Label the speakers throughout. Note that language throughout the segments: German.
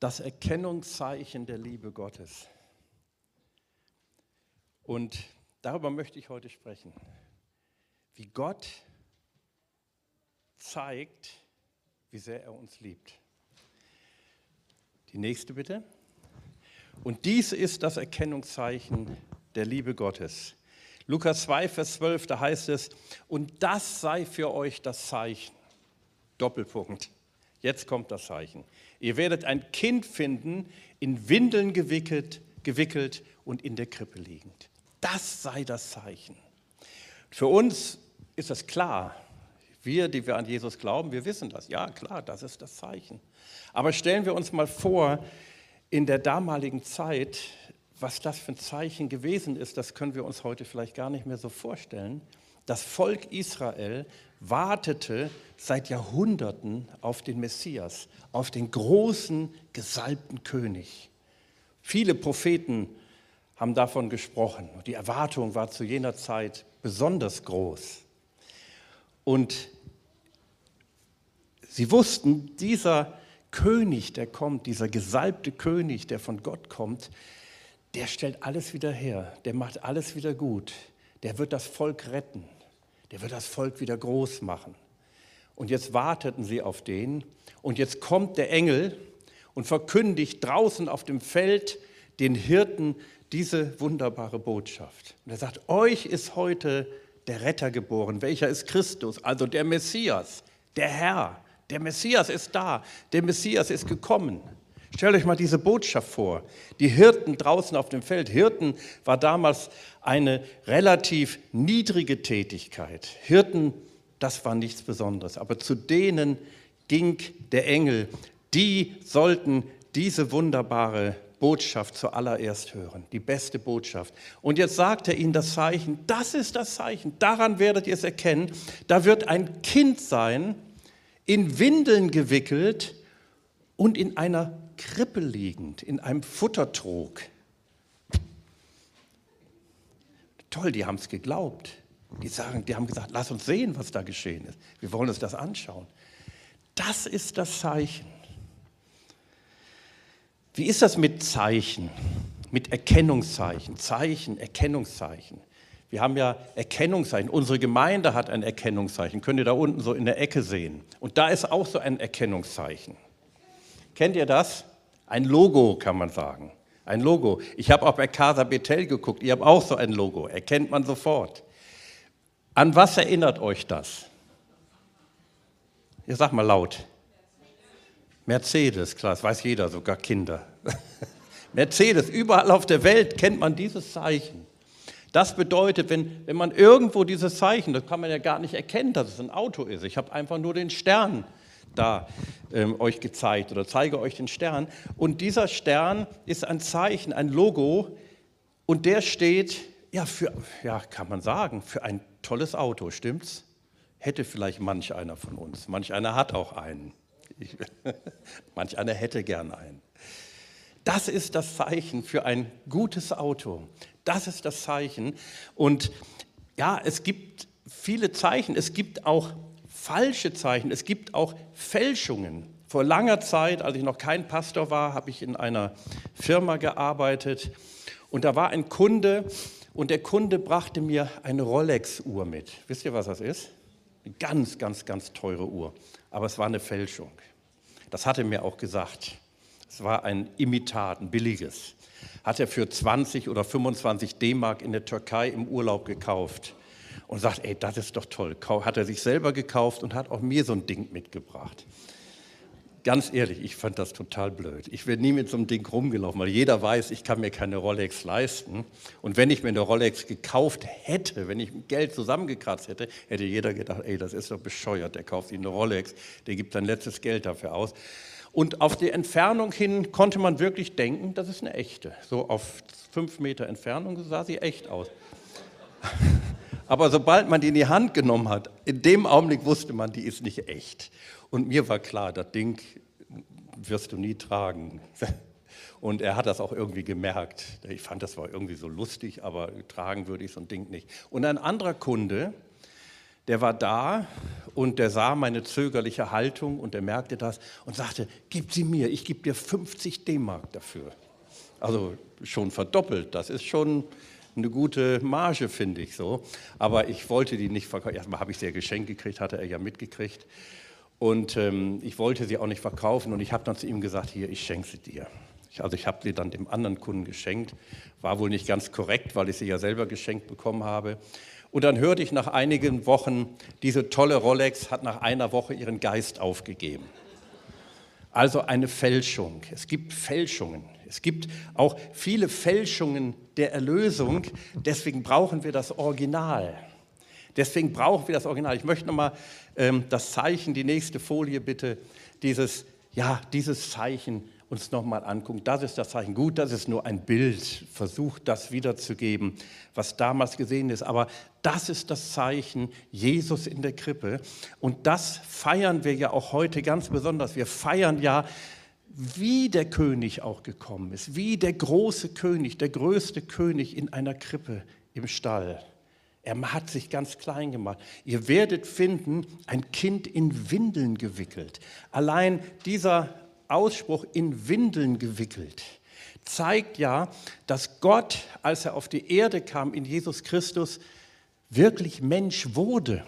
Speaker 1: das Erkennungszeichen der Liebe Gottes. Und darüber möchte ich heute sprechen, wie Gott zeigt, wie sehr er uns liebt. Die nächste bitte. Und dies ist das Erkennungszeichen der Liebe Gottes. Lukas 2, Vers 12, da heißt es, und das sei für euch das Zeichen. Doppelpunkt. Jetzt kommt das Zeichen. Ihr werdet ein Kind finden, in Windeln gewickelt, gewickelt und in der Krippe liegend. Das sei das Zeichen. Für uns ist das klar. Wir, die wir an Jesus glauben, wir wissen das. Ja, klar, das ist das Zeichen. Aber stellen wir uns mal vor, in der damaligen Zeit, was das für ein Zeichen gewesen ist, das können wir uns heute vielleicht gar nicht mehr so vorstellen. Das Volk Israel wartete seit Jahrhunderten auf den Messias, auf den großen, gesalbten König. Viele Propheten haben davon gesprochen. Die Erwartung war zu jener Zeit besonders groß. Und sie wussten, dieser König, der kommt, dieser gesalbte König, der von Gott kommt, der stellt alles wieder her, der macht alles wieder gut, der wird das Volk retten, der wird das Volk wieder groß machen. Und jetzt warteten sie auf den und jetzt kommt der Engel und verkündigt draußen auf dem Feld den Hirten diese wunderbare Botschaft. Und er sagt, euch ist heute der Retter geboren. Welcher ist Christus? Also der Messias, der Herr. Der Messias ist da. Der Messias ist gekommen. Stellt euch mal diese Botschaft vor. Die Hirten draußen auf dem Feld. Hirten war damals eine relativ niedrige Tätigkeit. Hirten, das war nichts Besonderes. Aber zu denen ging der Engel. Die sollten diese wunderbare Botschaft zuallererst hören, die beste Botschaft. Und jetzt sagt er ihnen das Zeichen, das ist das Zeichen, daran werdet ihr es erkennen, da wird ein Kind sein, in Windeln gewickelt und in einer Krippe liegend, in einem Futtertrog. Toll, die haben es geglaubt. Die, sagen, die haben gesagt, lass uns sehen, was da geschehen ist. Wir wollen uns das anschauen. Das ist das Zeichen. Wie ist das mit Zeichen, mit Erkennungszeichen? Zeichen, Erkennungszeichen. Wir haben ja Erkennungszeichen. Unsere Gemeinde hat ein Erkennungszeichen. Könnt ihr da unten so in der Ecke sehen. Und da ist auch so ein Erkennungszeichen. Kennt ihr das? Ein Logo, kann man sagen. Ein Logo. Ich habe auch bei Casa Betel geguckt. Ihr habt auch so ein Logo. Erkennt man sofort. An was erinnert euch das? Ihr sagt mal laut. Mercedes, klar, das weiß jeder, sogar Kinder. Mercedes, überall auf der Welt kennt man dieses Zeichen. Das bedeutet, wenn, wenn man irgendwo dieses Zeichen, das kann man ja gar nicht erkennen, dass es ein Auto ist. Ich habe einfach nur den Stern da ähm, euch gezeigt oder zeige euch den Stern. Und dieser Stern ist ein Zeichen, ein Logo und der steht, ja, für, ja, kann man sagen, für ein tolles Auto, stimmt's? Hätte vielleicht manch einer von uns. Manch einer hat auch einen. Ich, manch einer hätte gern einen. Das ist das Zeichen für ein gutes Auto. Das ist das Zeichen. Und ja, es gibt viele Zeichen. Es gibt auch falsche Zeichen. Es gibt auch Fälschungen. Vor langer Zeit, als ich noch kein Pastor war, habe ich in einer Firma gearbeitet. Und da war ein Kunde und der Kunde brachte mir eine Rolex-Uhr mit. Wisst ihr, was das ist? Eine ganz, ganz, ganz teure Uhr. Aber es war eine Fälschung. Das hat er mir auch gesagt. Es war ein Imitat, ein billiges. Hat er für 20 oder 25 D-Mark in der Türkei im Urlaub gekauft und sagt, ey, das ist doch toll. Hat er sich selber gekauft und hat auch mir so ein Ding mitgebracht. Ganz ehrlich, ich fand das total blöd. Ich wäre nie mit so einem Ding rumgelaufen, weil jeder weiß, ich kann mir keine Rolex leisten. Und wenn ich mir eine Rolex gekauft hätte, wenn ich Geld zusammengekratzt hätte, hätte jeder gedacht, ey, das ist doch bescheuert, der kauft sich eine Rolex, der gibt sein letztes Geld dafür aus. Und auf die Entfernung hin konnte man wirklich denken, das ist eine echte. So auf fünf Meter Entfernung sah sie echt aus. Aber sobald man die in die Hand genommen hat, in dem Augenblick wusste man, die ist nicht echt. Und mir war klar, das Ding wirst du nie tragen. Und er hat das auch irgendwie gemerkt. Ich fand, das war irgendwie so lustig, aber tragen würde ich so ein Ding nicht. Und ein anderer Kunde, der war da und der sah meine zögerliche Haltung und er merkte das und sagte, gib sie mir, ich gebe dir 50 D-Mark dafür. Also schon verdoppelt, das ist schon eine gute Marge, finde ich so. Aber ich wollte die nicht verkaufen. Erstmal habe ich sie ja geschenkt gekriegt, hatte er ja mitgekriegt. Und ähm, ich wollte sie auch nicht verkaufen und ich habe dann zu ihm gesagt, hier, ich schenke sie dir. Ich, also ich habe sie dann dem anderen Kunden geschenkt. War wohl nicht ganz korrekt, weil ich sie ja selber geschenkt bekommen habe. Und dann hörte ich nach einigen Wochen, diese tolle Rolex hat nach einer Woche ihren Geist aufgegeben. Also eine Fälschung. Es gibt Fälschungen. Es gibt auch viele Fälschungen der Erlösung. Deswegen brauchen wir das Original. Deswegen brauchen wir das Original. Ich möchte nochmal ähm, das Zeichen, die nächste Folie bitte, dieses, ja, dieses Zeichen uns nochmal angucken. Das ist das Zeichen. Gut, das ist nur ein Bild. Versucht das wiederzugeben, was damals gesehen ist. Aber das ist das Zeichen Jesus in der Krippe. Und das feiern wir ja auch heute ganz besonders. Wir feiern ja, wie der König auch gekommen ist, wie der große König, der größte König in einer Krippe im Stall. Er hat sich ganz klein gemacht. Ihr werdet finden, ein Kind in Windeln gewickelt. Allein dieser Ausspruch in Windeln gewickelt zeigt ja, dass Gott, als er auf die Erde kam in Jesus Christus, wirklich Mensch wurde.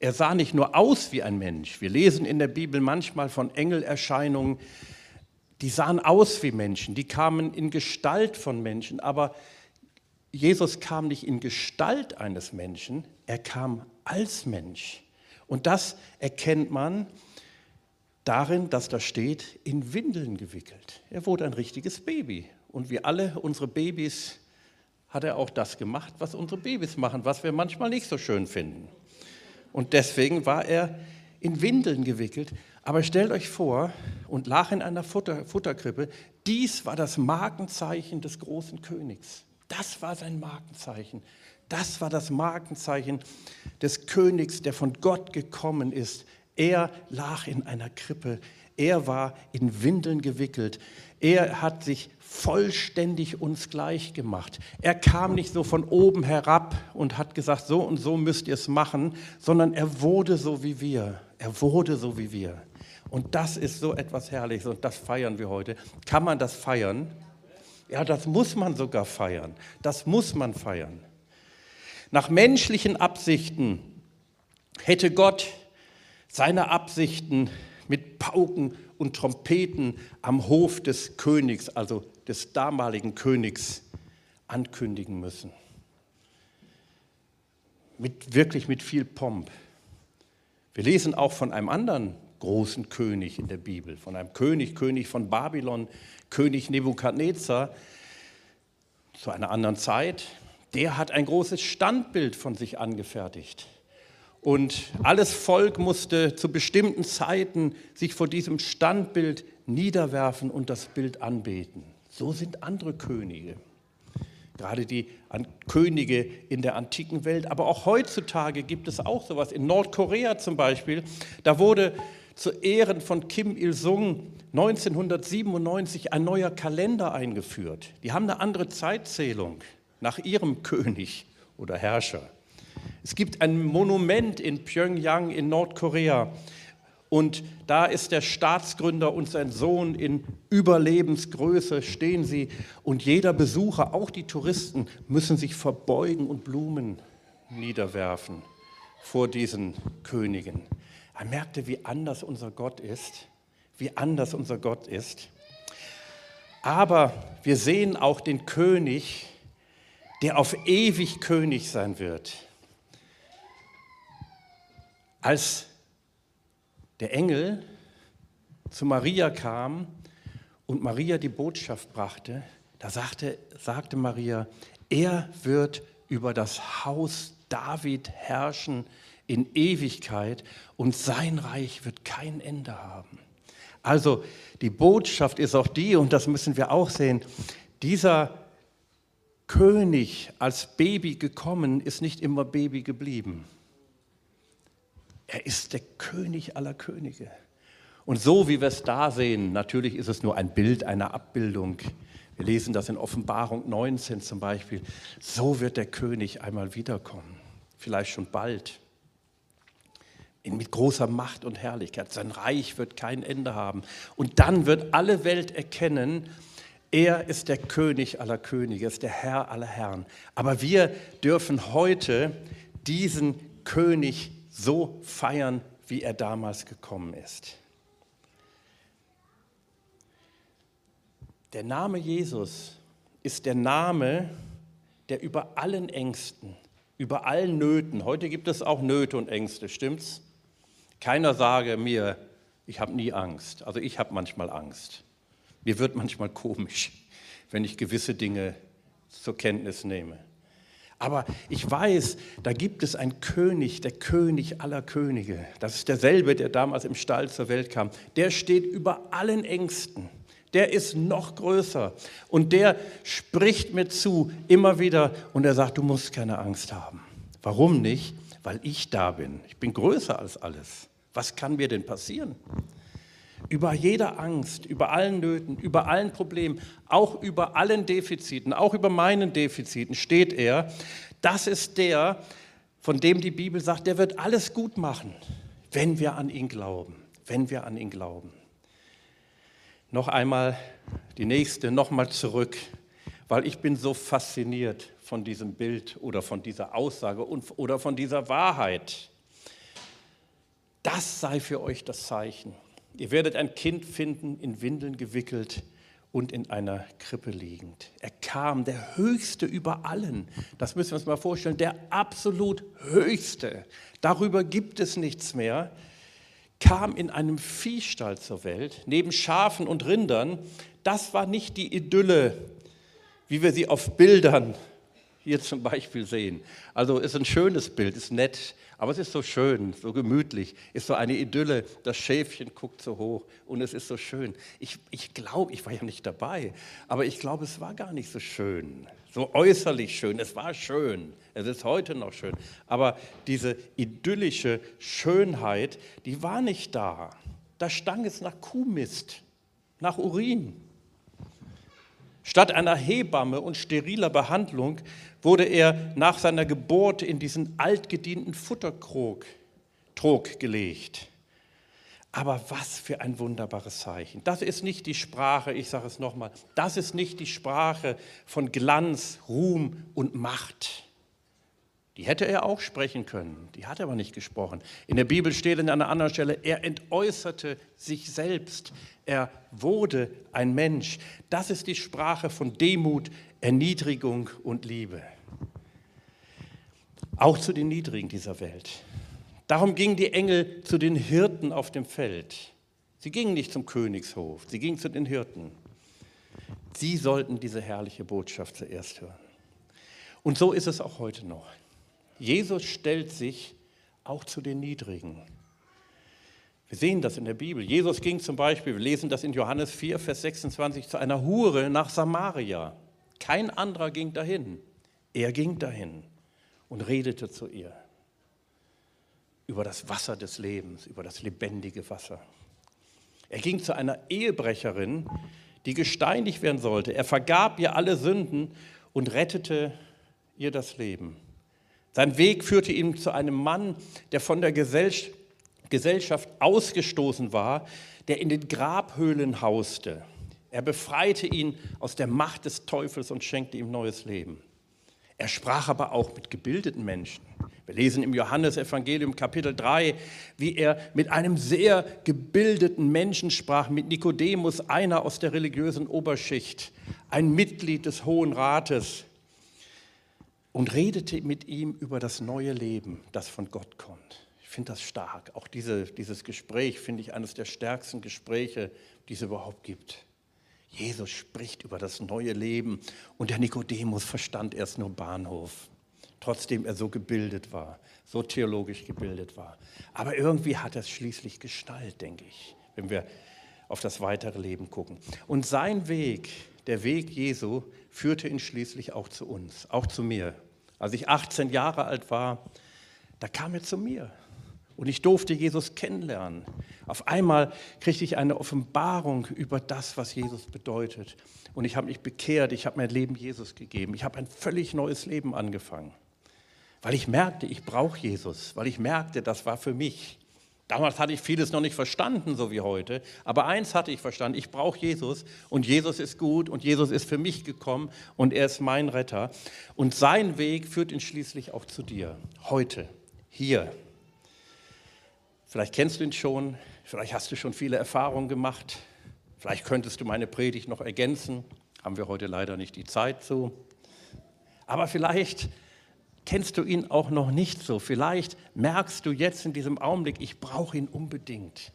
Speaker 1: Er sah nicht nur aus wie ein Mensch. Wir lesen in der Bibel manchmal von Engelerscheinungen, die sahen aus wie Menschen, die kamen in Gestalt von Menschen, aber Jesus kam nicht in Gestalt eines Menschen, er kam als Mensch. Und das erkennt man darin, dass da steht, in Windeln gewickelt. Er wurde ein richtiges Baby. Und wie alle unsere Babys hat er auch das gemacht, was unsere Babys machen, was wir manchmal nicht so schön finden. Und deswegen war er in Windeln gewickelt. Aber stellt euch vor, und lag in einer Futter, Futterkrippe, dies war das Markenzeichen des großen Königs. Das war sein Markenzeichen. Das war das Markenzeichen des Königs, der von Gott gekommen ist. Er lag in einer Krippe. Er war in Windeln gewickelt. Er hat sich vollständig uns gleich gemacht. Er kam nicht so von oben herab und hat gesagt, so und so müsst ihr es machen, sondern er wurde so wie wir. Er wurde so wie wir. Und das ist so etwas Herrliches und das feiern wir heute. Kann man das feiern? Ja, das muss man sogar feiern. Das muss man feiern. Nach menschlichen Absichten hätte Gott seine Absichten mit Pauken und Trompeten am Hof des Königs, also des damaligen Königs, ankündigen müssen. Mit, wirklich mit viel Pomp. Wir lesen auch von einem anderen großen König in der Bibel, von einem König, König von Babylon, König Nebukadnezar zu einer anderen Zeit. Der hat ein großes Standbild von sich angefertigt. Und alles Volk musste zu bestimmten Zeiten sich vor diesem Standbild niederwerfen und das Bild anbeten. So sind andere Könige. Gerade die Könige in der antiken Welt. Aber auch heutzutage gibt es auch sowas. In Nordkorea zum Beispiel, da wurde zu Ehren von Kim Il-sung 1997 ein neuer Kalender eingeführt. Die haben eine andere Zeitzählung nach ihrem König oder Herrscher. Es gibt ein Monument in Pyongyang in Nordkorea und da ist der Staatsgründer und sein Sohn in Überlebensgröße stehen sie und jeder Besucher, auch die Touristen, müssen sich verbeugen und Blumen niederwerfen vor diesen Königen. Er merkte, wie anders unser Gott ist, wie anders unser Gott ist. Aber wir sehen auch den König, der auf ewig König sein wird. Als der Engel zu Maria kam und Maria die Botschaft brachte, da sagte, sagte Maria, er wird über das Haus David herrschen in Ewigkeit und sein Reich wird kein Ende haben. Also die Botschaft ist auch die, und das müssen wir auch sehen, dieser König als Baby gekommen ist nicht immer Baby geblieben. Er ist der König aller Könige. Und so wie wir es da sehen, natürlich ist es nur ein Bild einer Abbildung. Wir lesen das in Offenbarung 19 zum Beispiel. So wird der König einmal wiederkommen, vielleicht schon bald. mit großer Macht und Herrlichkeit. Sein Reich wird kein Ende haben. Und dann wird alle Welt erkennen, er ist der König aller Könige, ist der Herr aller Herren. Aber wir dürfen heute diesen König so feiern, wie er damals gekommen ist. Der Name Jesus ist der Name, der über allen Ängsten, über allen Nöten, heute gibt es auch Nöte und Ängste, stimmt's? Keiner sage mir, ich habe nie Angst. Also ich habe manchmal Angst. Mir wird manchmal komisch, wenn ich gewisse Dinge zur Kenntnis nehme. Aber ich weiß, da gibt es einen König, der König aller Könige. Das ist derselbe, der damals im Stall zur Welt kam. Der steht über allen Ängsten. Der ist noch größer. Und der spricht mir zu immer wieder und er sagt, du musst keine Angst haben. Warum nicht? Weil ich da bin. Ich bin größer als alles. Was kann mir denn passieren? Über jeder Angst, über allen Nöten, über allen Problemen, auch über allen Defiziten, auch über meinen Defiziten steht er. Das ist der, von dem die Bibel sagt, der wird alles gut machen, wenn wir an ihn glauben, wenn wir an ihn glauben. Noch einmal die nächste, nochmal zurück, weil ich bin so fasziniert von diesem Bild oder von dieser Aussage oder von dieser Wahrheit. Das sei für euch das Zeichen. Ihr werdet ein Kind finden, in Windeln gewickelt und in einer Krippe liegend. Er kam, der Höchste über allen. Das müssen wir uns mal vorstellen, der absolut Höchste. Darüber gibt es nichts mehr. Kam in einem Viehstall zur Welt, neben Schafen und Rindern. Das war nicht die Idylle, wie wir sie auf Bildern hier zum Beispiel sehen. Also ist ein schönes Bild, ist nett, aber es ist so schön, so gemütlich, ist so eine Idylle. Das Schäfchen guckt so hoch und es ist so schön. Ich, ich glaube, ich war ja nicht dabei, aber ich glaube, es war gar nicht so schön, so äußerlich schön. Es war schön, es ist heute noch schön. Aber diese idyllische Schönheit, die war nicht da. Da stank es nach Kuhmist, nach Urin. Statt einer Hebamme und steriler Behandlung wurde er nach seiner Geburt in diesen altgedienten Futterkrog Trog gelegt. Aber was für ein wunderbares Zeichen. Das ist nicht die Sprache, ich sage es nochmal, das ist nicht die Sprache von Glanz, Ruhm und Macht. Die hätte er auch sprechen können, die hat er aber nicht gesprochen. In der Bibel steht an einer anderen Stelle, er entäußerte sich selbst, er wurde ein Mensch. Das ist die Sprache von Demut, Erniedrigung und Liebe. Auch zu den Niedrigen dieser Welt. Darum gingen die Engel zu den Hirten auf dem Feld. Sie gingen nicht zum Königshof, sie gingen zu den Hirten. Sie sollten diese herrliche Botschaft zuerst hören. Und so ist es auch heute noch. Jesus stellt sich auch zu den Niedrigen. Wir sehen das in der Bibel. Jesus ging zum Beispiel, wir lesen das in Johannes 4, Vers 26, zu einer Hure nach Samaria. Kein anderer ging dahin. Er ging dahin und redete zu ihr über das Wasser des Lebens, über das lebendige Wasser. Er ging zu einer Ehebrecherin, die gesteinigt werden sollte. Er vergab ihr alle Sünden und rettete ihr das Leben. Sein Weg führte ihn zu einem Mann, der von der Gesellschaft ausgestoßen war, der in den Grabhöhlen hauste. Er befreite ihn aus der Macht des Teufels und schenkte ihm neues Leben. Er sprach aber auch mit gebildeten Menschen. Wir lesen im Johannesevangelium Kapitel 3, wie er mit einem sehr gebildeten Menschen sprach, mit Nikodemus, einer aus der religiösen Oberschicht, ein Mitglied des Hohen Rates, und redete mit ihm über das neue Leben, das von Gott kommt finde das stark. Auch diese, dieses Gespräch finde ich eines der stärksten Gespräche, die es überhaupt gibt. Jesus spricht über das neue Leben und der Nikodemus verstand erst nur Bahnhof, trotzdem er so gebildet war, so theologisch gebildet war. Aber irgendwie hat es schließlich Gestalt, denke ich, wenn wir auf das weitere Leben gucken. Und sein Weg, der Weg Jesu, führte ihn schließlich auch zu uns, auch zu mir. Als ich 18 Jahre alt war, da kam er zu mir und ich durfte Jesus kennenlernen. Auf einmal kriegte ich eine Offenbarung über das, was Jesus bedeutet. Und ich habe mich bekehrt, ich habe mein Leben Jesus gegeben. Ich habe ein völlig neues Leben angefangen. Weil ich merkte, ich brauche Jesus, weil ich merkte, das war für mich. Damals hatte ich vieles noch nicht verstanden, so wie heute. Aber eins hatte ich verstanden, ich brauche Jesus und Jesus ist gut und Jesus ist für mich gekommen und er ist mein Retter. Und sein Weg führt ihn schließlich auch zu dir, heute, hier. Vielleicht kennst du ihn schon, vielleicht hast du schon viele Erfahrungen gemacht, vielleicht könntest du meine Predigt noch ergänzen, haben wir heute leider nicht die Zeit zu. Aber vielleicht kennst du ihn auch noch nicht so. Vielleicht merkst du jetzt in diesem Augenblick, ich brauche ihn unbedingt.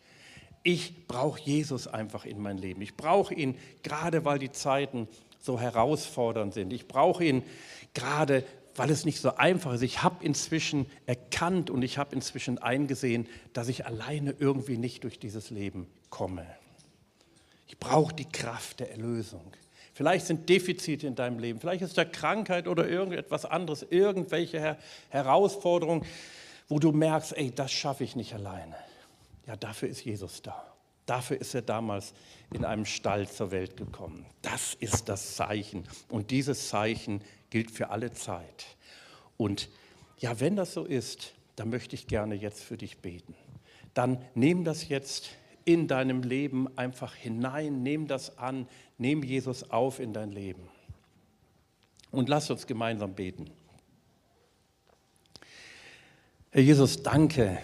Speaker 1: Ich brauche Jesus einfach in mein Leben. Ich brauche ihn gerade, weil die Zeiten so herausfordernd sind. Ich brauche ihn gerade, weil es nicht so einfach ist. Ich habe inzwischen erkannt und ich habe inzwischen eingesehen, dass ich alleine irgendwie nicht durch dieses Leben komme. Ich brauche die Kraft der Erlösung. Vielleicht sind Defizite in deinem Leben, vielleicht ist da Krankheit oder irgendetwas anderes, irgendwelche Herausforderungen, wo du merkst, ey, das schaffe ich nicht alleine. Ja, dafür ist Jesus da. Dafür ist er damals in einem Stall zur Welt gekommen. Das ist das Zeichen. Und dieses Zeichen gilt für alle Zeit. Und ja, wenn das so ist, dann möchte ich gerne jetzt für dich beten. Dann nimm das jetzt in deinem Leben einfach hinein, nimm das an, nimm Jesus auf in dein Leben. Und lass uns gemeinsam beten. Herr Jesus, danke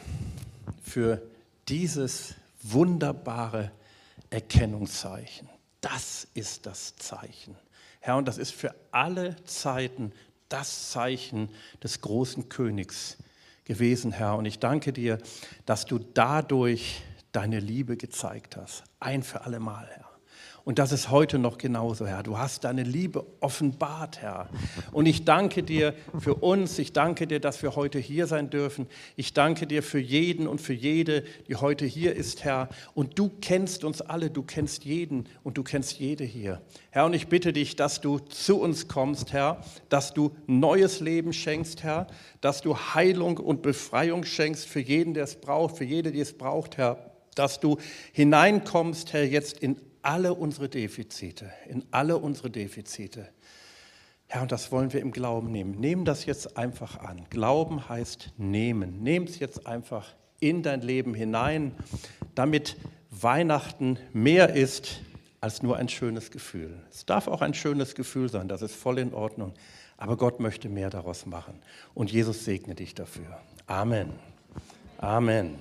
Speaker 1: für dieses wunderbare Erkennungszeichen. Das ist das Zeichen. Herr, und das ist für alle Zeiten das Zeichen des großen Königs gewesen, Herr. Und ich danke dir, dass du dadurch deine Liebe gezeigt hast. Ein für alle Mal, Herr. Und das ist heute noch genauso, Herr. Du hast deine Liebe offenbart, Herr. Und ich danke dir für uns. Ich danke dir, dass wir heute hier sein dürfen. Ich danke dir für jeden und für jede, die heute hier ist, Herr. Und du kennst uns alle. Du kennst jeden und du kennst jede hier. Herr, und ich bitte dich, dass du zu uns kommst, Herr, dass du neues Leben schenkst, Herr, dass du Heilung und Befreiung schenkst für jeden, der es braucht, für jede, die es braucht, Herr dass du hineinkommst, Herr, jetzt in alle unsere Defizite, in alle unsere Defizite. Herr, und das wollen wir im Glauben nehmen. Nehmen das jetzt einfach an. Glauben heißt nehmen. Nehm es jetzt einfach in dein Leben hinein, damit Weihnachten mehr ist als nur ein schönes Gefühl. Es darf auch ein schönes Gefühl sein, das ist voll in Ordnung. Aber Gott möchte mehr daraus machen. Und Jesus segne dich dafür. Amen. Amen.